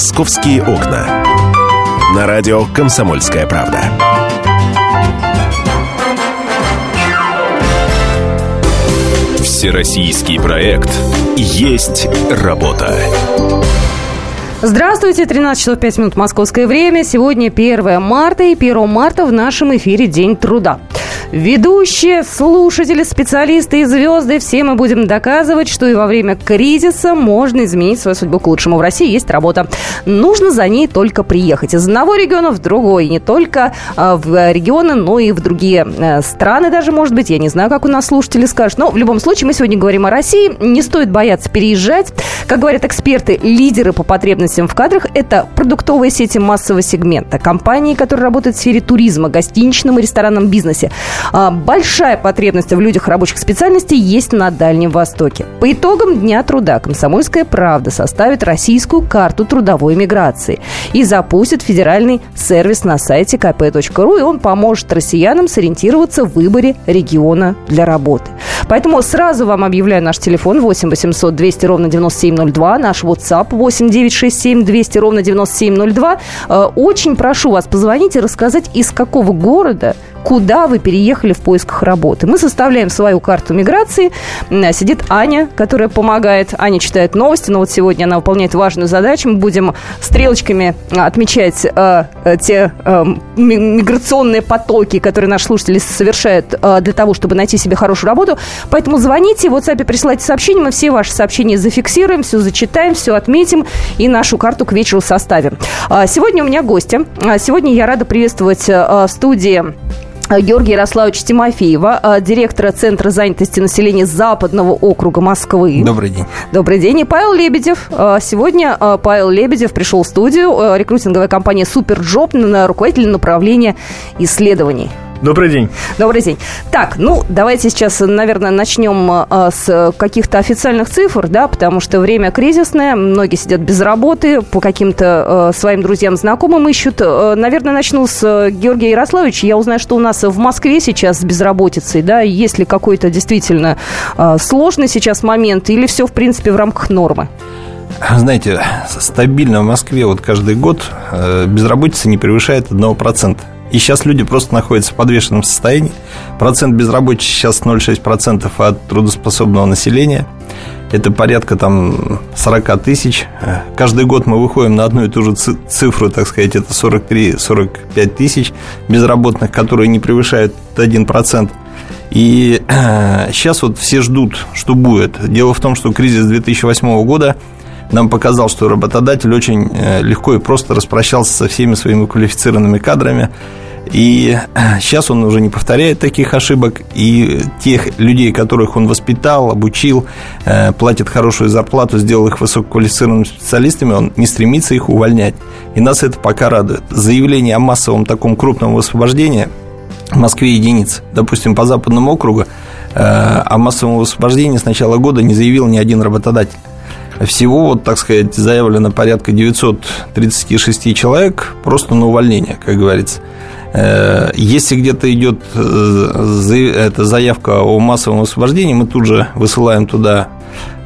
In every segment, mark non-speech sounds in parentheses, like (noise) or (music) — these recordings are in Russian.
«Московские окна». На радио «Комсомольская правда». Всероссийский проект «Есть работа». Здравствуйте, 13 часов 5 минут московское время. Сегодня 1 марта, и 1 марта в нашем эфире День труда. Ведущие, слушатели, специалисты и звезды, все мы будем доказывать, что и во время кризиса можно изменить свою судьбу к лучшему. В России есть работа. Нужно за ней только приехать из одного региона в другой. Не только а, в регионы, но и в другие э, страны даже, может быть. Я не знаю, как у нас слушатели скажут. Но в любом случае мы сегодня говорим о России. Не стоит бояться переезжать. Как говорят эксперты, лидеры по потребностям в кадрах – это продуктовые сети массового сегмента. Компании, которые работают в сфере туризма, гостиничном и ресторанном бизнесе. А, большая потребность в людях рабочих специальностей есть на Дальнем Востоке. По итогам Дня труда «Комсомольская правда» составит российскую карту трудовой миграции и запустит федеральный сервис на сайте kp.ru, и он поможет россиянам сориентироваться в выборе региона для работы. Поэтому сразу вам объявляю наш телефон 8 800 200 ровно 9702, наш WhatsApp 8 967 200 ровно 9702. Э, очень прошу вас позвонить и рассказать, из какого города куда вы переехали в поисках работы. Мы составляем свою карту миграции. Сидит Аня, которая помогает. Аня читает новости, но вот сегодня она выполняет важную задачу. Мы будем стрелочками отмечать э, э те э, миграционные потоки, которые наши слушатели совершают э, для того, чтобы найти себе хорошую работу. Поэтому звоните, в WhatsApp присылайте сообщения, мы все ваши сообщения зафиксируем, все зачитаем, все отметим и нашу карту к вечеру составим. А, сегодня у меня гости. А, сегодня я рада приветствовать э, в студии Георгия Ярославовича Тимофеева, а, директора Центра занятости населения Западного округа Москвы. Добрый день. Добрый день. И Павел Лебедев. А, сегодня а, Павел Лебедев пришел в студию. Рекрутинговая компания «Superjob», руководитель направления исследований. Добрый день. Добрый день. Так, ну, давайте сейчас, наверное, начнем а, с каких-то официальных цифр, да, потому что время кризисное, многие сидят без работы, по каким-то а, своим друзьям, знакомым ищут. А, наверное, начну с Георгия Ярославовича. Я узнаю, что у нас в Москве сейчас с безработицей, да, есть ли какой-то действительно сложный сейчас момент или все, в принципе, в рамках нормы? Знаете, стабильно в Москве вот каждый год э, безработица не превышает 1%. И сейчас люди просто находятся в подвешенном состоянии. Процент безработицы сейчас 0,6% от трудоспособного населения. Это порядка там 40 тысяч. Каждый год мы выходим на одну и ту же цифру, так сказать, это 43-45 тысяч безработных, которые не превышают 1%. И сейчас вот все ждут, что будет. Дело в том, что кризис 2008 года нам показал, что работодатель очень э, легко и просто распрощался со всеми своими квалифицированными кадрами. И сейчас он уже не повторяет таких ошибок, и тех людей, которых он воспитал, обучил, э, платит хорошую зарплату, сделал их высококвалифицированными специалистами, он не стремится их увольнять. И нас это пока радует. Заявление о массовом таком крупном освобождении в Москве единиц. Допустим, по западному округу э, о массовом освобождении с начала года не заявил ни один работодатель. Всего, вот, так сказать, заявлено порядка 936 человек просто на увольнение, как говорится. Э, если где-то идет э, эта заявка о массовом освобождении, мы тут же высылаем туда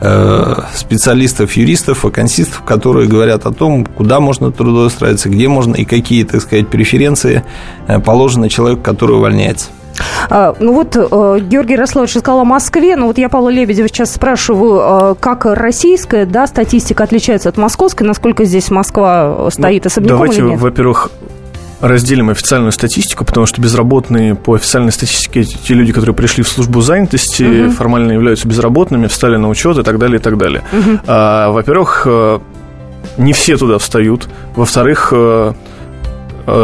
э, специалистов, юристов, вакансистов, которые говорят о том, куда можно трудоустраиваться, где можно и какие, так сказать, преференции положены человеку, который увольняется. А, ну вот э, Георгий Ярославович сказал о Москве, но вот я Павла Лебедева сейчас спрашиваю, э, как российская да, статистика отличается от московской, насколько здесь Москва стоит ну, особняком Давайте, или нет? во-первых, разделим официальную статистику, потому что безработные по официальной статистике те люди, которые пришли в службу занятости, угу. формально являются безработными, встали на учет и так далее, и так далее. Угу. А, во-первых, э, не все туда встают. Во-вторых, Э,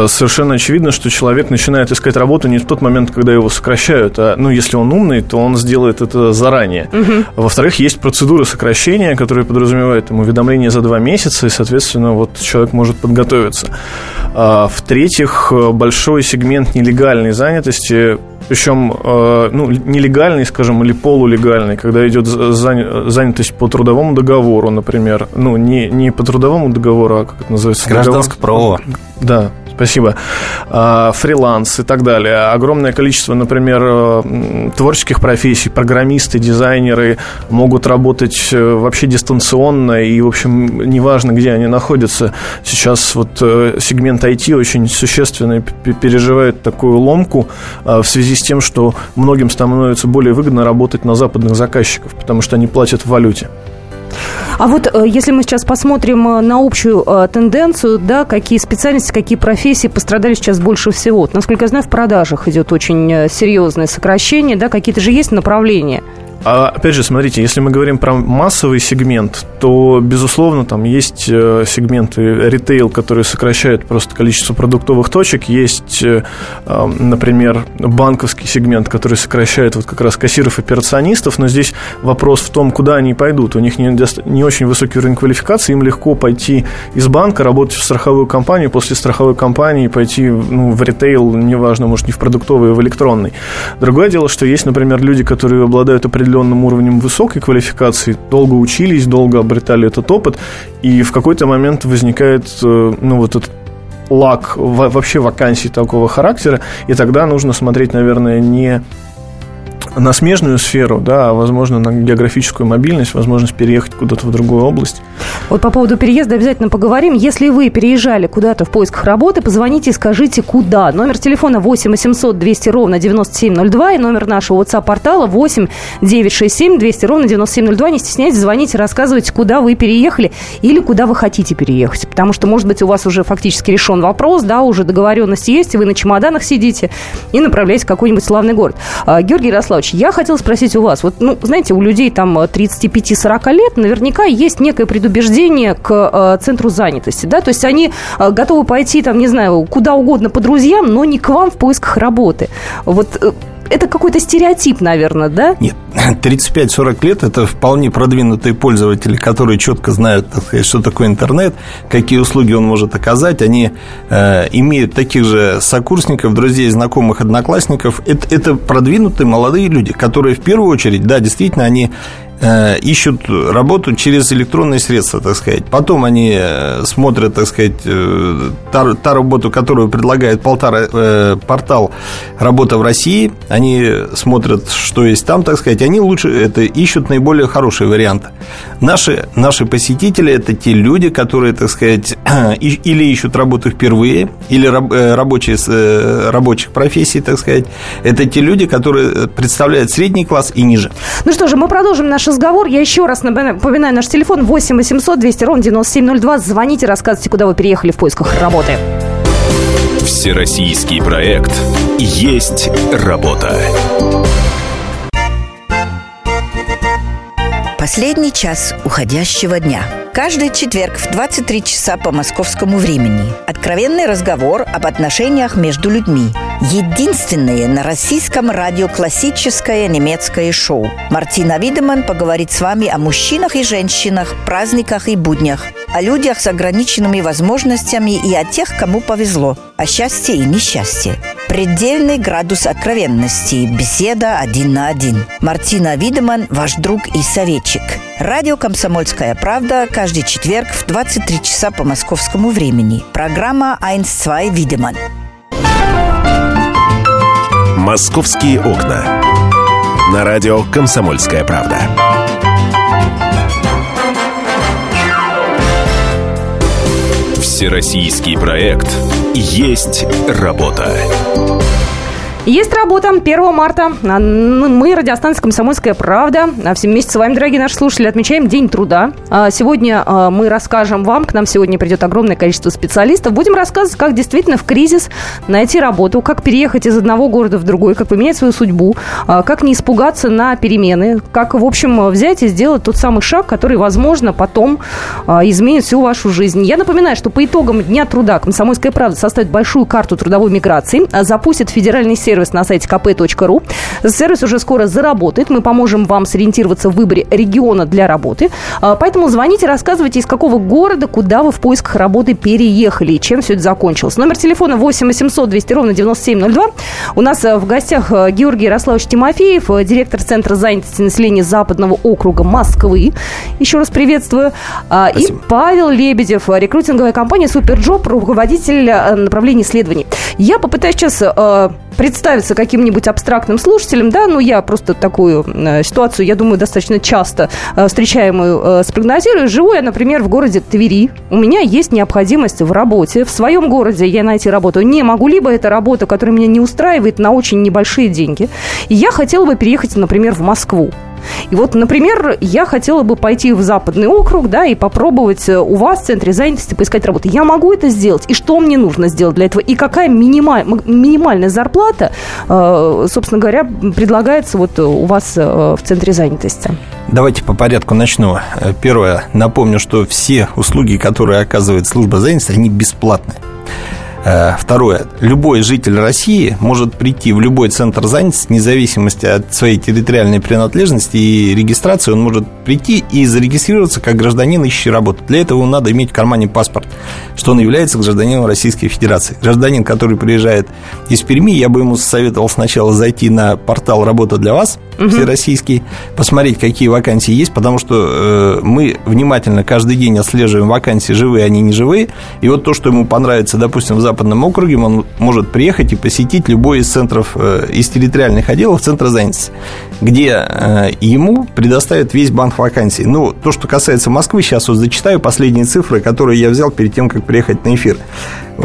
совершенно очевидно, что человек начинает искать работу не в тот момент, когда его сокращают, а, ну, если он умный, то он сделает это заранее. Угу. Во-вторых, есть процедура сокращения, которая подразумевает ему уведомление за два месяца, и, соответственно, вот человек может подготовиться. А, в-третьих, большой сегмент нелегальной занятости причем э, ну, нелегальный, скажем, или полулегальный, когда идет занятость по трудовому договору, например, ну, не, не по трудовому договору, а как это называется? Гражданское право. Да, Спасибо. А, фриланс и так далее. Огромное количество, например, э, творческих профессий, программисты, дизайнеры могут работать э, вообще дистанционно, и, в общем, неважно, где они находятся. Сейчас вот сегмент IT очень существенно переживает такую ломку в связи с тем, что многим становится более выгодно работать на западных заказчиков, потому что они платят в валюте. А вот э, если мы сейчас посмотрим э, на общую э, тенденцию, да, какие специальности, какие профессии пострадали сейчас больше всего? Насколько я знаю, в продажах идет очень серьезное сокращение, да, какие-то же есть направления? А, опять же, смотрите, если мы говорим про массовый сегмент, то, безусловно, там есть э, сегменты ритейл, которые сокращают просто количество продуктовых точек. Есть, э, например, банковский сегмент, который сокращает вот как раз кассиров и операционистов. Но здесь вопрос в том, куда они пойдут. У них не, не очень высокий уровень квалификации. Им легко пойти из банка, работать в страховую компанию, после страховой компании пойти ну, в ритейл, неважно, может, не в продуктовый, а в электронный. Другое дело, что есть, например, люди, которые обладают определенным определенным уровнем высокой квалификации, долго учились, долго обретали этот опыт, и в какой-то момент возникает, э, ну, вот этот лак вообще вакансий такого характера, и тогда нужно смотреть, наверное, не на смежную сферу, да, а, возможно, на географическую мобильность, возможность переехать куда-то в другую область. Вот по поводу переезда обязательно поговорим. Если вы переезжали куда-то в поисках работы, позвоните и скажите, куда. Номер телефона 8 800 200 ровно 9702 и номер нашего WhatsApp-портала 8 967 200 ровно 9702. Не стесняйтесь, звоните, рассказывайте, куда вы переехали или куда вы хотите переехать. Потому что, может быть, у вас уже фактически решен вопрос, да, уже договоренность есть, и вы на чемоданах сидите и направляетесь в какой-нибудь славный город. А, Георгий Ярославович, Павлович, я хотела спросить у вас. Вот, ну, знаете, у людей там 35-40 лет наверняка есть некое предубеждение к э, центру занятости, да, то есть они э, готовы пойти там, не знаю, куда угодно по друзьям, но не к вам в поисках работы. Вот э, это какой-то стереотип, наверное, да? Нет, (laughs) 35-40 лет – это вполне продвинутые пользователи, которые четко знают, так сказать, что такое интернет, какие услуги он может оказать. Они э, имеют таких же сокурсников, друзей, знакомых, одноклассников. Это, это продвинутые молодые люди, которые в первую очередь, да, действительно, они ищут работу через электронные средства, так сказать. Потом они э, смотрят, так сказать, э, та, та работу, которую предлагает полтора, портал «Работа в России». Они смотрят, что есть там, так сказать. Они лучше это ищут наиболее хорошие варианты. Наши, наши посетители – это те люди, которые, так сказать, (clears throat) или ищут работу впервые, или рабочие с рабочих профессий, так сказать. Это те люди, которые представляют средний класс и ниже. Ну что же, мы продолжим наш разговор. Я еще раз напоминаю наш телефон 8 800 200 ровно 9702. Звоните, рассказывайте, куда вы переехали в поисках работы. Всероссийский проект «Есть работа». Последний час уходящего дня. Каждый четверг в 23 часа по московскому времени. Откровенный разговор об отношениях между людьми. Единственное на российском радио классическое немецкое шоу. Мартина Видеман поговорит с вами о мужчинах и женщинах, праздниках и буднях, о людях с ограниченными возможностями и о тех, кому повезло, о счастье и несчастье. Предельный градус откровенности. Беседа один на один. Мартина Видеман, ваш друг и советчик. Радио «Комсомольская правда» каждый четверг в 23 часа по московскому времени. Программа «Айнс-2 Видеман». «Московские окна». На радио «Комсомольская правда». Всероссийский проект «Есть работа». Есть работа 1 марта. А, мы, радиостанция «Комсомольская правда». А все вместе с вами, дорогие наши слушатели, отмечаем День труда. А, сегодня мы расскажем вам, к нам сегодня придет огромное количество специалистов. Будем рассказывать, как действительно в кризис найти работу, как переехать из одного города в другой, как поменять свою судьбу, как не испугаться на перемены, как, в общем, взять и сделать тот самый шаг, который, возможно, потом изменит всю вашу жизнь. Я напоминаю, что по итогам Дня труда «Комсомольская правда» составит большую карту трудовой миграции, запустит федеральный сектор сервис на сайте kp.ru. Сервис уже скоро заработает. Мы поможем вам сориентироваться в выборе региона для работы. А, поэтому звоните, рассказывайте, из какого города, куда вы в поисках работы переехали и чем все это закончилось. Номер телефона 8 800 200 ровно 9702. У нас э, в гостях э, Георгий Ярославович Тимофеев, э, директор Центра занятости населения Западного округа Москвы. Еще раз приветствую. А, Спасибо. И Павел Лебедев, рекрутинговая компания Superjob, руководитель направления исследований. Я попытаюсь сейчас представиться каким-нибудь абстрактным слушателем, да, ну я просто такую э, ситуацию, я думаю, достаточно часто э, встречаемую э, спрогнозирую. Живу я, например, в городе Твери. У меня есть необходимость в работе. В своем городе я найти работу не могу, либо это работа, которая меня не устраивает на очень небольшие деньги. И я хотела бы переехать, например, в Москву. И вот, например, я хотела бы пойти в западный округ, да, и попробовать э, у вас в центре занятости поискать работу. Я могу это сделать? И что мне нужно сделать для этого? И какая минималь, минимальная зарплата, э, собственно говоря, предлагается вот у вас э, в центре занятости? Давайте по порядку начну. Первое. Напомню, что все услуги, которые оказывает служба занятости, они бесплатные. Э, второе. Любой житель России может прийти в любой центр занятости, вне зависимости от своей территориальной принадлежности и регистрации, он может прийти и зарегистрироваться как гражданин, ищущий работу. Для этого надо иметь в кармане паспорт, что он является гражданином Российской Федерации. Гражданин, который приезжает из Перми, я бы ему советовал сначала зайти на портал «Работа для вас», угу. всероссийский, посмотреть, какие вакансии есть, потому что э, мы внимательно каждый день отслеживаем вакансии, живые они, не живые, и вот то, что ему понравится, допустим, в Западном округе, он может приехать и посетить любой из центров, э, из территориальных отделов центра занятости, где э, ему предоставят весь банк вакансий. Ну, то, что касается Москвы, сейчас вот зачитаю последние цифры, которые я взял перед тем, как приехать на эфир.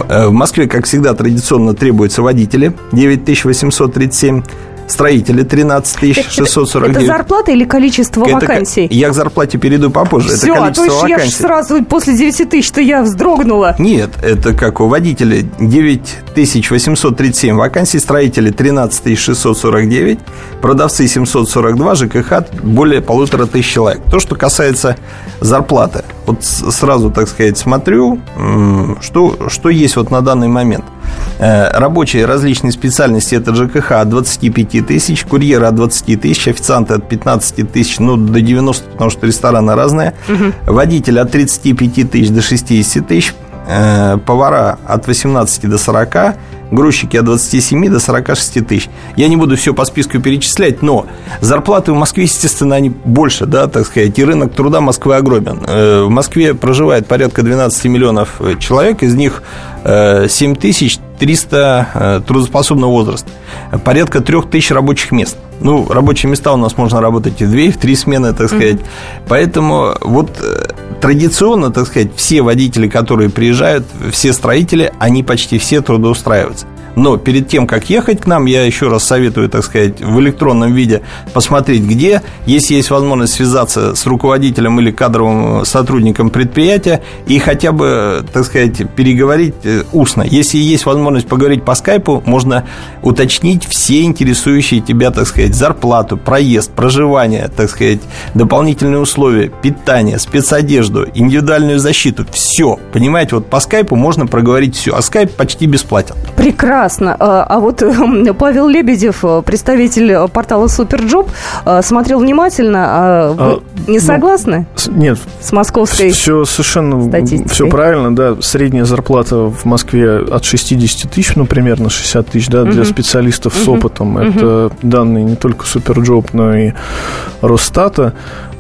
Э, в Москве, как всегда, традиционно требуются водители, 9837 строители 13 649. Это зарплата или количество это, вакансий? Я к зарплате перейду попозже. Все, это количество а то вакансий. я сразу после 9 тысяч, что я вздрогнула. Нет, это как у водителя 9837 вакансий, строители 13 649, продавцы 742, ЖКХ более полутора тысяч человек. То, что касается зарплаты. Вот сразу, так сказать, смотрю, что, что есть вот на данный момент. Э, рабочие различные специальности это ЖКХ от 25 тысяч, курьеры от 20 тысяч, официанты от 15 тысяч, ну, до 90, потому что рестораны разные, угу. водитель от 35 тысяч до 60 тысяч, э, повара от 18 до 40, грузчики от 27 до 46 тысяч. Я не буду все по списку перечислять, но зарплаты в Москве, естественно, они больше, да, так сказать, и рынок труда Москвы огромен. Э, в Москве проживает порядка 12 миллионов э, человек, из них 7 э, тысяч 300 трудоспособного возраста, порядка 3 тысяч рабочих мест. Ну, рабочие места у нас можно работать и в две, и в три смены, так сказать. Mm-hmm. Поэтому вот традиционно, так сказать, все водители, которые приезжают, все строители, они почти все трудоустраиваются. Но перед тем, как ехать к нам, я еще раз советую, так сказать, в электронном виде посмотреть, где. Если есть возможность связаться с руководителем или кадровым сотрудником предприятия и хотя бы, так сказать, переговорить э, устно. Если есть возможность поговорить по скайпу, можно уточнить все интересующие тебя, так сказать, зарплату, проезд, проживание, так сказать, дополнительные условия, питание, спецодежду, индивидуальную защиту. Все. Понимаете, вот по скайпу можно проговорить все. А скайп почти бесплатен. Прекрасно Прекрасно. А, а вот эм, Павел Лебедев, э, представитель портала Superjob, э, смотрел внимательно. А вы а, не ну, согласны? Ну, нет. С московской Все совершенно все правильно, да. Средняя зарплата в Москве от 60 тысяч, ну, примерно 60 тысяч, да, для угу. специалистов угу. с опытом. Угу. Это данные не только Superjob, но и Росстата.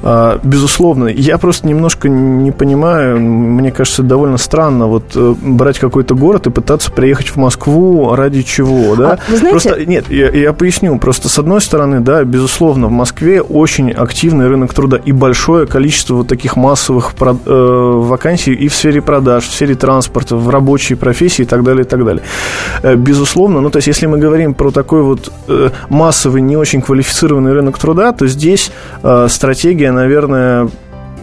А, безусловно, я просто немножко не понимаю, мне кажется, довольно странно вот э, брать какой-то город и пытаться приехать в Москву ради чего, да? А, вы знаете... Просто, нет, я, я поясню, просто с одной стороны, да, безусловно, в Москве очень активный рынок труда и большое количество вот таких массовых э, вакансий и в сфере продаж, в сфере транспорта, в рабочей профессии и так далее, и так далее. Э, безусловно, ну, то есть, если мы говорим про такой вот массовый, не очень квалифицированный рынок труда, то здесь стратегия наверное,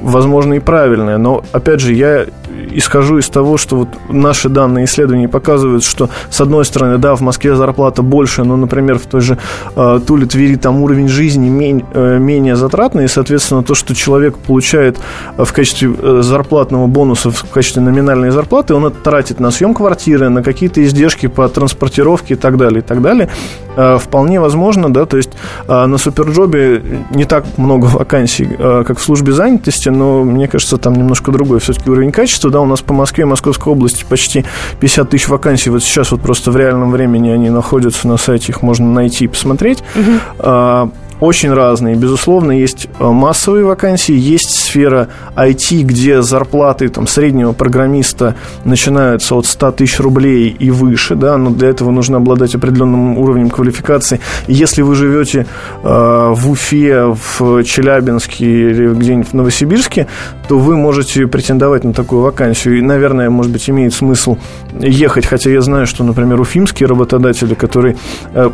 возможно, и правильное. Но, опять же, я исхожу из того, что вот наши данные исследования показывают, что, с одной стороны, да, в Москве зарплата больше, но, например, в той же э, Туле, Твери там уровень жизни мень, э, менее затратный, и, соответственно, то, что человек получает в качестве э, зарплатного бонуса, в качестве номинальной зарплаты, он это тратит на съем квартиры, на какие-то издержки по транспортировке и так далее, и так далее. Э, вполне возможно, да, то есть э, на Суперджобе не так много вакансий, э, как в службе занятости, но мне кажется, там немножко другой все-таки уровень качества, да, у нас по Москве Московской области почти 50 тысяч вакансий, вот сейчас вот просто в реальном времени они находятся на сайте, их можно найти и посмотреть. Угу очень разные. Безусловно, есть э, массовые вакансии, есть сфера IT, где зарплаты там, среднего программиста начинаются от 100 тысяч рублей и выше, да, но для этого нужно обладать определенным уровнем квалификации. если вы живете э, в Уфе, в Челябинске или где-нибудь в Новосибирске, то вы можете претендовать на такую вакансию. И, наверное, может быть, имеет смысл ехать, хотя я знаю, что, например, уфимские работодатели, которые э,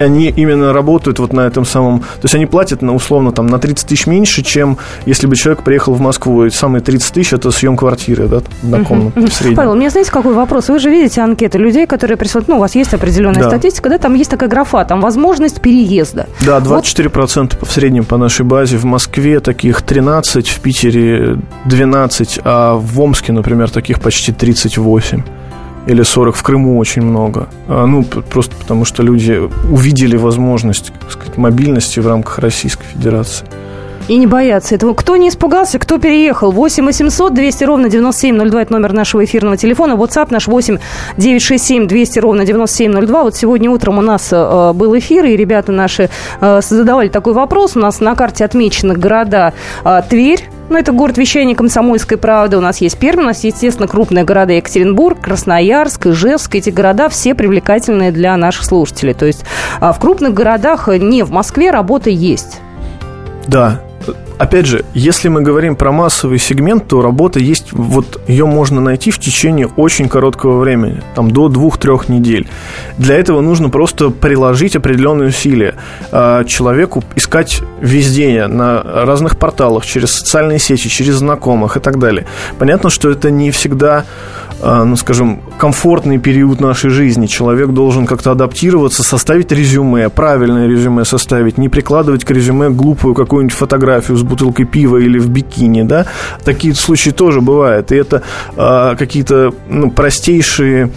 они именно работают вот на этом самом... То есть они платят, на, условно, там, на 30 тысяч меньше, чем если бы человек приехал в Москву. И самые 30 тысяч – это съем квартиры, да, на комнату в среднем. Павел, у меня, знаете, какой вопрос? Вы же видите анкеты людей, которые присылают... Ну, у вас есть определенная да. статистика, да, там есть такая графа, там возможность переезда. Да, 24% вот. в среднем по нашей базе. В Москве таких 13, в Питере 12, а в Омске, например, таких почти 38 или 40 в Крыму очень много. А, ну, просто потому что люди увидели возможность, так сказать, мобильности в рамках Российской Федерации. И не бояться этого. Кто не испугался, кто переехал? 8 800 200 ровно 9702. Это номер нашего эфирного телефона. WhatsApp наш 8 967 200 ровно 9702. Вот сегодня утром у нас э, был эфир, и ребята наши э, задавали такой вопрос. У нас на карте отмечены города э, Тверь, ну, это город вещания комсомольской правды. У нас есть Пермь, у нас, естественно, крупные города Екатеринбург, Красноярск, Ижевск. Эти города все привлекательные для наших слушателей. То есть а, в крупных городах, не в Москве, работа есть. Да, опять же, если мы говорим про массовый сегмент, то работа есть, вот ее можно найти в течение очень короткого времени, там до двух-трех недель. Для этого нужно просто приложить определенные усилия. А, человеку искать везде, на разных порталах, через социальные сети, через знакомых и так далее. Понятно, что это не всегда ну, скажем, комфортный период нашей жизни. Человек должен как-то адаптироваться, составить резюме, правильное резюме составить, не прикладывать к резюме глупую какую-нибудь фотографию с бутылкой пива или в бикини, да. Такие случаи тоже бывают. И это а, какие-то ну, простейшие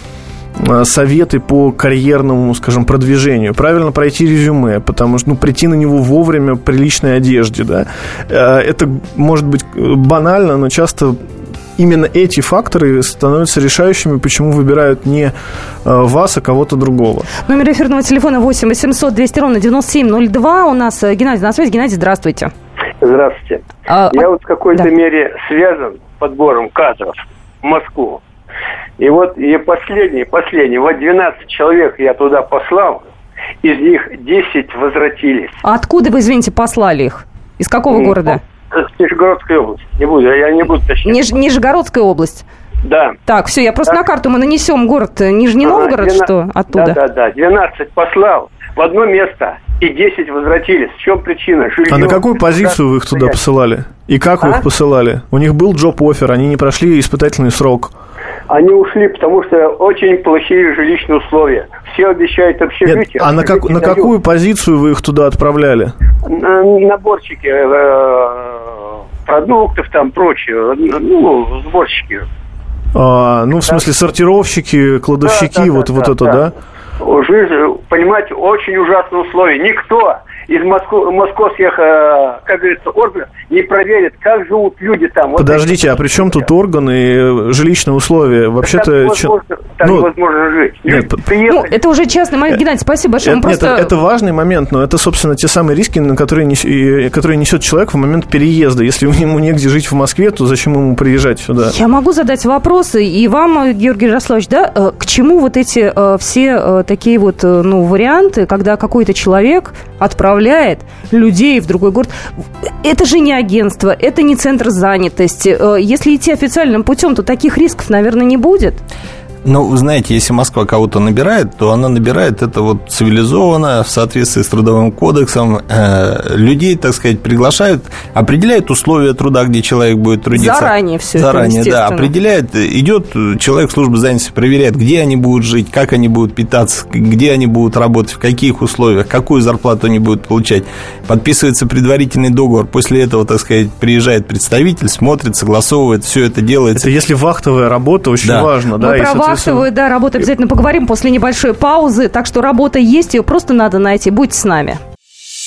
а, советы по карьерному, скажем, продвижению. Правильно пройти резюме, потому что, ну, прийти на него вовремя в приличной одежде, да. А, это может быть банально, но часто именно эти факторы становятся решающими, почему выбирают не э, вас, а кого-то другого. Номер эфирного телефона 8 800 200 ровно 9702. У нас э, Геннадий на связи. Геннадий, здравствуйте. Здравствуйте. А, Я вот в какой-то да. мере связан подбором кадров в Москву. И вот и последний, последний, вот 12 человек я туда послал, из них 10 возвратились. А откуда вы, извините, послали их? Из какого ну, города? Нижегородская область. Не буду, я не буду точнее. Ниж, Нижегородская область. Да. Так, все, я просто так. на карту мы нанесем город Нижний Новгород, 12, что оттуда? Да, да, да. 12 послал в одно место, и 10 возвратились. В чем причина? Жилье. А на какую позицию вы их туда посылали? И как а? вы их посылали? У них был джоб-офер, они не прошли испытательный срок. Они ушли, потому что очень плохие жилищные условия. Все обещают общежитие. Нет, а на, как, на какую позицию вы их туда отправляли? Наборчики э, продуктов, там прочее. Ну, сборщики. А, ну, в смысле, сортировщики, кладовщики, да, да, вот, да, вот да, это, да? да? Жизнь, понимаете, очень ужасные условия. Никто из Москвы, московских, э, как говорится, органов не проверит, как живут люди там. Подождите, вот а при чем тут органы и э, жилищные условия? Вообще-то... Так невозможно, так ну, невозможно жить. Нет, ну, это уже частный момент. Геннадий, спасибо большое. Это, просто... это, это важный момент, но это, собственно, те самые риски, на которые, нес, которые несет человек в момент переезда. Если ему негде жить в Москве, то зачем ему приезжать сюда? Я могу задать вопросы, и вам, Георгий Ярославович, да, э, к чему вот эти все такие вот, ну, варианты, когда какой-то человек отправляется отправляет людей в другой город. Это же не агентство, это не центр занятости. Э, если идти официальным путем, то таких рисков, наверное, не будет. Ну, вы знаете, если Москва кого-то набирает, то она набирает это вот цивилизованно, в соответствии с трудовым кодексом. Э, людей, так сказать, приглашают, определяют условия труда, где человек будет трудиться. Заранее все Заранее, это, да, определяет. Идет человек в службу занятости, проверяет, где они будут жить, как они будут питаться, где они будут работать, в каких условиях, какую зарплату они будут получать. Подписывается предварительный договор. После этого, так сказать, приезжает представитель, смотрит, согласовывает, все это делается. Это если вахтовая работа, очень да. важно. да, и, вахтовую, да, работу обязательно поговорим после небольшой паузы. Так что работа есть, ее просто надо найти. Будьте с нами.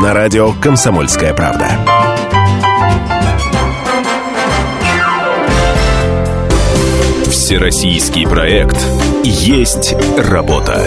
на радио «Комсомольская правда». Всероссийский проект «Есть работа».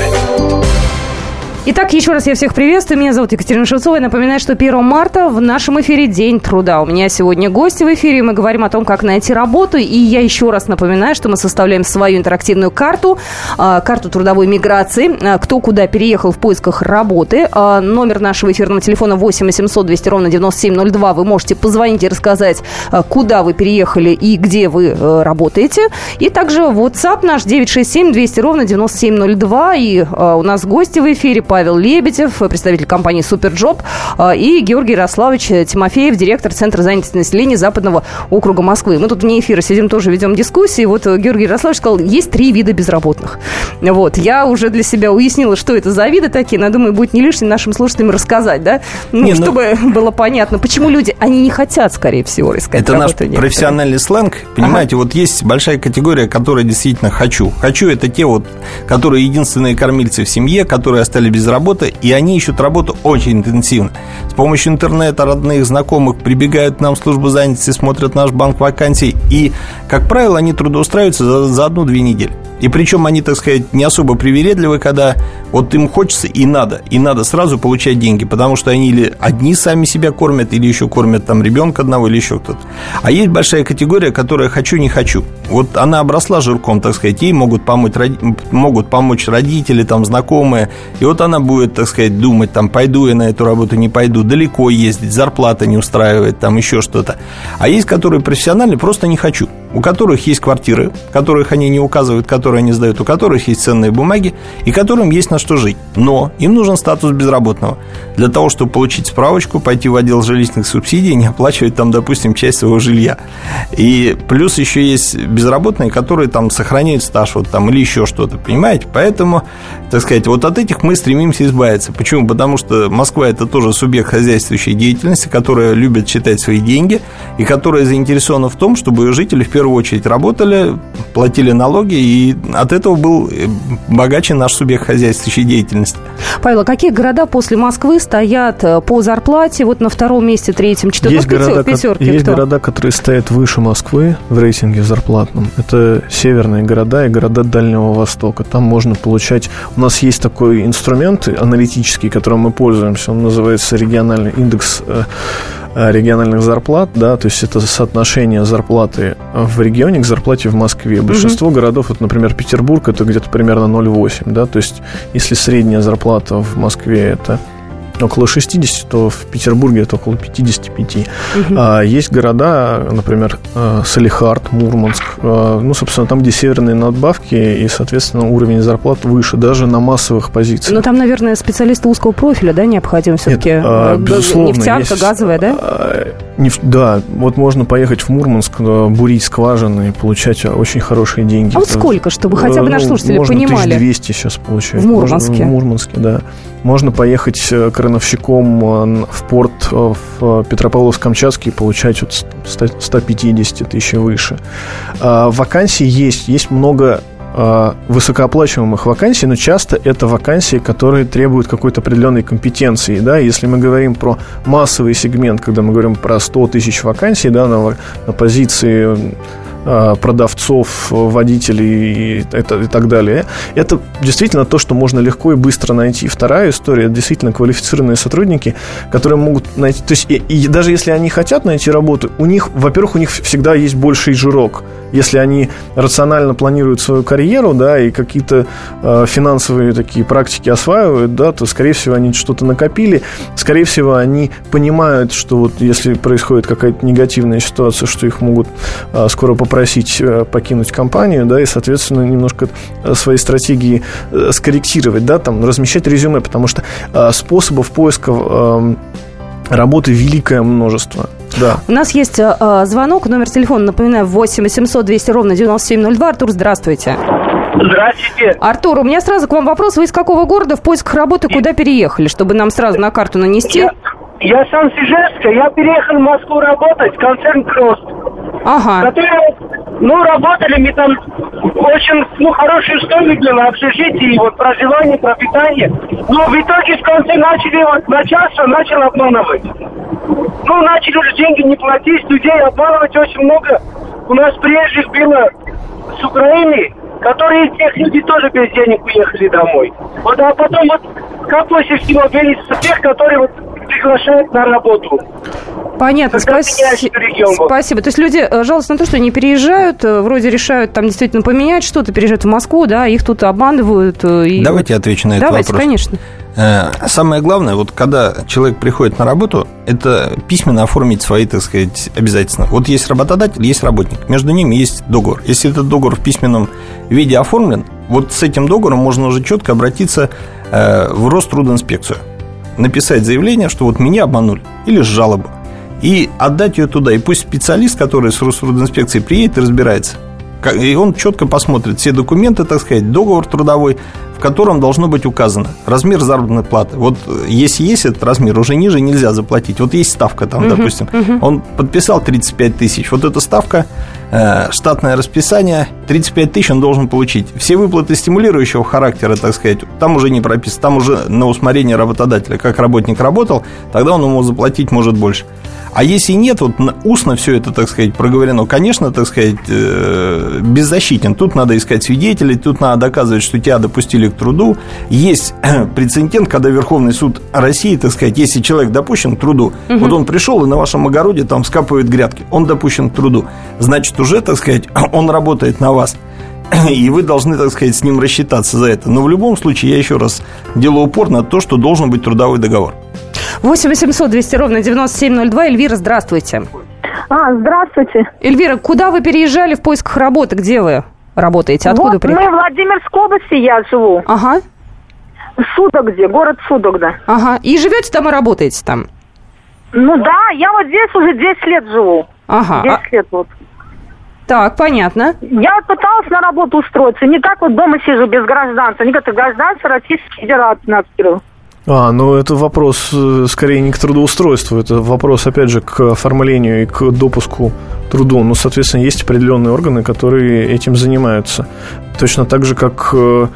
Итак, еще раз я всех приветствую. Меня зовут Екатерина Шевцова. Я напоминаю, что 1 марта в нашем эфире День труда. У меня сегодня гости в эфире. Мы говорим о том, как найти работу. И я еще раз напоминаю, что мы составляем свою интерактивную карту, а, карту трудовой миграции. А, кто куда переехал в поисках работы. А, номер нашего эфирного телефона 8 800 200 ровно 9702. Вы можете позвонить и рассказать, куда вы переехали и где вы э, работаете. И также WhatsApp наш 967 200 ровно 9702. И у нас гости в эфире Павел Лебедев, представитель компании «Superjob», а, и Георгий Ярославович Тимофеев, директор Центра занятости населения Западного округа Москвы. Мы тут вне эфира сидим, тоже ведем дискуссии. Вот Георгий Ярославович сказал, есть три вида безработных. Вот, я уже для себя уяснила, что это за виды такие, но я думаю, будет не лишним нашим слушателям рассказать, да? Ну, не, ну, чтобы ну... было понятно, почему люди, они не хотят, скорее всего, искать Это наш профессиональный сленг, понимаете, ага. вот есть большая категория, которая действительно хочу. Хочу это те вот, которые единственные кормильцы в семье, которые остались без без работы, и они ищут работу очень интенсивно. С помощью интернета, родных, знакомых прибегают к нам в службу занятости, смотрят наш банк вакансий, и, как правило, они трудоустраиваются за, за одну-две недели. И причем они, так сказать, не особо привередливы, когда вот им хочется и надо, и надо сразу получать деньги, потому что они или одни сами себя кормят, или еще кормят там ребенка одного, или еще кто-то. А есть большая категория, которая хочу, не хочу. Вот она обросла жирком, так сказать, ей могут помочь, могут помочь родители, там, знакомые, и вот она будет, так сказать, думать, там, пойду я на эту работу, не пойду, далеко ездить, зарплата не устраивает, там, еще что-то. А есть, которые профессиональные, просто не хочу у которых есть квартиры, которых они не указывают, которые они сдают, у которых есть ценные бумаги и которым есть на что жить. Но им нужен статус безработного. Для того, чтобы получить справочку, пойти в отдел жилищных субсидий и не оплачивать там, допустим, часть своего жилья. И плюс еще есть безработные, которые там сохраняют стаж вот там или еще что-то, понимаете? Поэтому, так сказать, вот от этих мы стремимся избавиться. Почему? Потому что Москва – это тоже субъект хозяйствующей деятельности, которая любит считать свои деньги и которая заинтересована в том, чтобы ее жители в первую очередь работали, платили налоги, и от этого был э, богаче наш субъект хозяйствующей деятельности. Павел, а какие города после Москвы стоят э, по зарплате вот на втором месте, третьем, четвертом, есть города, пятерке? Есть кто? города, которые стоят выше Москвы в рейтинге зарплатном. Это северные города и города Дальнего Востока. Там можно получать... У нас есть такой инструмент аналитический, которым мы пользуемся. Он называется региональный индекс э, региональных зарплат, да, то есть это соотношение зарплаты в регионе к зарплате в Москве. Большинство угу. городов, вот, например, Петербург, это где-то примерно 0,8, да, то есть если средняя зарплата в Москве это около 60, то в Петербурге это около 55. Угу. А есть города, например, э, Салихард, Мурманск, э, ну, собственно, там, где северные надбавки, и, соответственно, уровень зарплат выше, даже на массовых позициях. Но там, наверное, специалисты узкого профиля, да, необходим все-таки? Нет, а, безусловно. Нефтянка, есть, газовая, да? А, нефть, да, вот можно поехать в Мурманск, бурить скважины и получать очень хорошие деньги. А вот сколько, чтобы хотя бы наши ну, слушатели можно понимали? 1200 сейчас получать. В Мурманске? Можно, в Мурманске, да. Можно поехать э, крановщиком э, в порт э, в Петропавловск-Камчатский и получать от 150 тысяч выше. А, вакансий есть, есть много а, высокооплачиваемых вакансий, но часто это вакансии, которые требуют какой-то определенной компетенции. Да? Если мы говорим про массовый сегмент, когда мы говорим про 100 тысяч вакансий да, на, на позиции продавцов, водителей и, и, и так далее. Это действительно то, что можно легко и быстро найти. Вторая история, это действительно квалифицированные сотрудники, которые могут найти... То есть, и, и даже если они хотят найти работу, у них, во-первых, у них всегда есть больший жирок. Если они рационально планируют свою карьеру, да, и какие-то э, финансовые такие практики осваивают, да, то, скорее всего, они что-то накопили. Скорее всего, они понимают, что вот если происходит какая-то негативная ситуация, что их могут э, скоро попросить э, покинуть компанию, да, и, соответственно, немножко э, свои стратегии э, скорректировать, да, там, размещать резюме, потому что способов поиска работы великое множество. Да. У нас есть э, звонок, номер телефона, напоминаю, 8 800 200 ровно 9702. Артур, здравствуйте. Здравствуйте. Артур, у меня сразу к вам вопрос. Вы из какого города в поисках работы куда переехали, чтобы нам сразу на карту нанести? Я, я сам с Ижевска. Я переехал в Москву работать, концерн «Крост». Ага. Которые, ну, работали мы там очень, ну, хорошие условия для общежития, вот проживание, пропитание. Но в итоге в конце начали, вот, начальство начал обманывать. Ну, начали уже деньги не платить, людей обманывать очень много. У нас приезжих было с Украины, которые тех люди тоже без денег уехали домой. Вот, а потом вот как больше всего ценится тех, которые вот приглашают на работу. Понятно, спасибо. Спасибо. То есть люди э, жалуются на то, что не переезжают, э, вроде решают там действительно поменять что-то, переезжают в Москву, да, их тут обманывают. Э, и... Давайте отвечу на этот Давайте, вопрос. конечно. Самое главное, вот когда человек приходит на работу, это письменно оформить свои, так сказать, обязательства. Вот есть работодатель, есть работник. Между ними есть договор. Если этот договор в письменном виде оформлен, вот с этим договором можно уже четко обратиться в Рострудинспекцию написать заявление, что вот меня обманули, или жалобу, и отдать ее туда. И пусть специалист, который с Рострудинспекцией приедет и разбирается. И он четко посмотрит все документы, так сказать, договор трудовой, в котором должно быть указано размер заработной платы. Вот э, если есть этот размер, уже ниже нельзя заплатить. Вот есть ставка там, uh-huh, допустим. Uh-huh. Он подписал 35 тысяч. Вот эта ставка, э, штатное расписание, 35 тысяч он должен получить. Все выплаты стимулирующего характера, так сказать, там уже не прописано. Там уже на усмотрение работодателя. Как работник работал, тогда он ему заплатить может больше. А если нет, вот устно все это, так сказать, проговорено, конечно, так сказать, э, беззащитен. Тут надо искать свидетелей, тут надо доказывать, что тебя допустили к труду. Есть (clears throat) прецедент, когда Верховный суд России, так сказать, если человек допущен к труду, угу. вот он пришел и на вашем огороде там скапывает грядки, он допущен к труду, значит, уже, так сказать, (clears throat) он работает на вас (clears throat) и вы должны, так сказать, с ним рассчитаться за это. Но в любом случае, я еще раз делаю упор на то, что должен быть трудовой договор. 8 800 200 ровно 9702. Эльвира, здравствуйте. А, здравствуйте. Эльвира, куда вы переезжали в поисках работы? Где вы работаете? Откуда вот приехали? Мы в Владимирской области, я живу. Ага. Судогде, город Судогда. Ага. И живете там и работаете там? Ну да, я вот здесь уже 10 лет живу. Ага. 10 а... лет вот. Так, понятно. Я пыталась на работу устроиться. Не так вот дома сижу без гражданства. Не как гражданство Российской Федерации открыл. А, ну это вопрос э, скорее не к трудоустройству, это вопрос, опять же, к оформлению и к допуску труду. Ну, соответственно, есть определенные органы, которые этим занимаются. Точно так же, как э,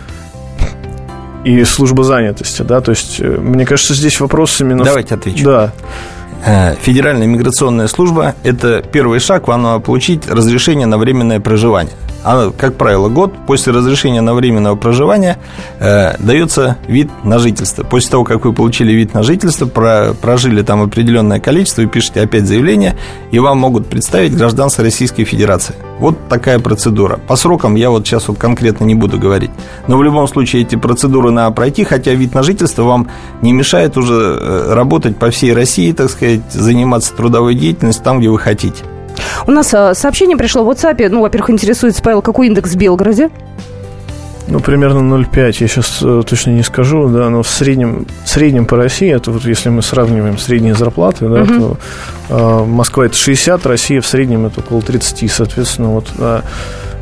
и служба занятости, да, то есть, э, мне кажется, здесь вопрос именно... Давайте отвечу. Да. Федеральная миграционная служба – это первый шаг, вам надо получить разрешение на временное проживание а, как правило, год после разрешения на временного проживания э, дается вид на жительство. После того, как вы получили вид на жительство, про, прожили там определенное количество, вы пишете опять заявление, и вам могут представить гражданство Российской Федерации. Вот такая процедура. По срокам я вот сейчас вот конкретно не буду говорить. Но в любом случае эти процедуры надо пройти, хотя вид на жительство вам не мешает уже э, работать по всей России, так сказать, заниматься трудовой деятельностью там, где вы хотите. У нас э, сообщение пришло в WhatsApp. Ну, во-первых, интересуется, Павел, какой индекс в Белгороде? Ну, примерно 0,5, я сейчас э, точно не скажу, да, но в среднем, в среднем по России, это вот если мы сравниваем средние зарплаты, да, угу. то э, Москва это 60, Россия в среднем это около 30, соответственно, вот... Э,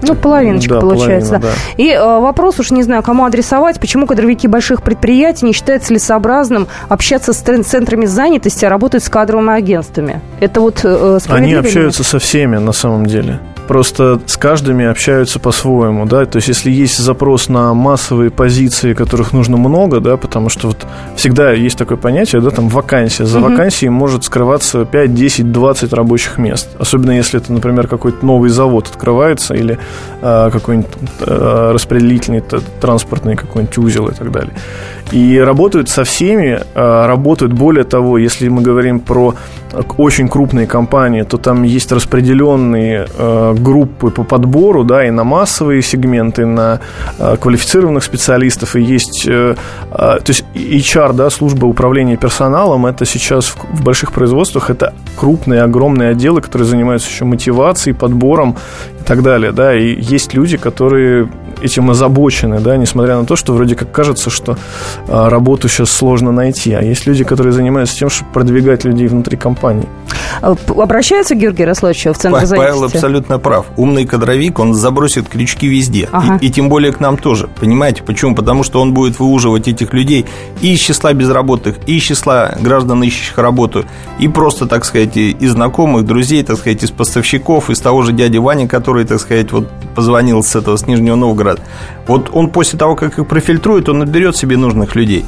ну, половиночка да, получается. Половина, да. И э, вопрос уж не знаю, кому адресовать. Почему кадровики больших предприятий не считают целесообразным общаться с центрами занятости, а работать с кадровыми агентствами? Это вот э, Они общаются со всеми на самом деле. Просто с каждыми общаются по-своему, да, то есть если есть запрос на массовые позиции, которых нужно много, да, потому что вот всегда есть такое понятие, да, там вакансия, за угу. вакансией может скрываться 5, 10, 20 рабочих мест, особенно если это, например, какой-то новый завод открывается или э, какой-нибудь э, распределительный транспортный какой-нибудь узел и так далее. И работают со всеми, э, работают более того, если мы говорим про очень крупные компании, то там есть распределенные э, группы по подбору, да, и на массовые сегменты, на э, квалифицированных специалистов, и есть, э, э, то есть HR, да, служба управления персоналом, это сейчас в, в больших производствах это крупные, огромные отделы, которые занимаются еще мотивацией, подбором и так далее, да, и есть люди, которые этим озабочены, да, несмотря на то, что вроде как кажется, что а, работу сейчас сложно найти, а есть люди, которые занимаются тем, чтобы продвигать людей внутри компании. А, обращаются Георгий Ярославович в Центр занятости? Павел абсолютно прав. Умный кадровик, он забросит крючки везде. Ага. И, и тем более к нам тоже. Понимаете, почему? Потому что он будет выуживать этих людей и из числа безработных, и из числа граждан, ищущих работу, и просто, так сказать, из знакомых, друзей, так сказать, из поставщиков, из того же дяди Вани, который, так сказать, вот позвонил с этого, с Нижнего Новгорода. Вот он после того, как их профильтрует, он наберет себе нужных людей.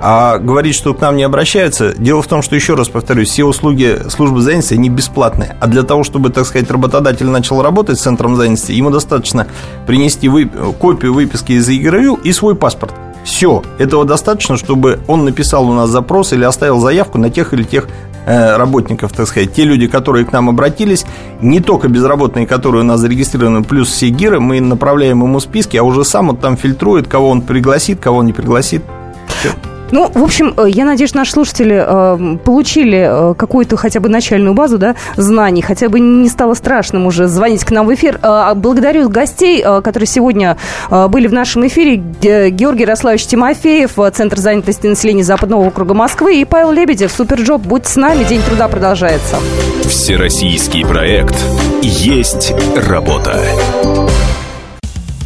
А говорить, что к нам не обращаются, дело в том, что, еще раз повторюсь, все услуги службы занятости, они бесплатные. А для того, чтобы, так сказать, работодатель начал работать с центром занятости, ему достаточно принести вы... копию выписки из ЕГРЮ и свой паспорт. Все, этого достаточно, чтобы он написал у нас запрос или оставил заявку на тех или тех э, работников, так сказать, те люди, которые к нам обратились, не только безработные, которые у нас зарегистрированы, плюс все гиры, мы направляем ему списки, а уже сам он там фильтрует, кого он пригласит, кого он не пригласит. Все. Ну, в общем, э, я надеюсь, наши слушатели э, получили э, какую-то хотя бы начальную базу да, знаний, хотя бы не стало страшным уже звонить к нам в эфир. Э, благодарю гостей, э, которые сегодня э, были в нашем эфире. Георгий Ярославович Тимофеев, э, Центр занятости населения Западного округа Москвы и Павел Лебедев, Superjob. Будьте с нами, День труда продолжается. Всероссийский проект «Есть работа».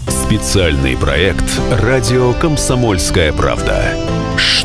Специальный проект «Радио Комсомольская правда».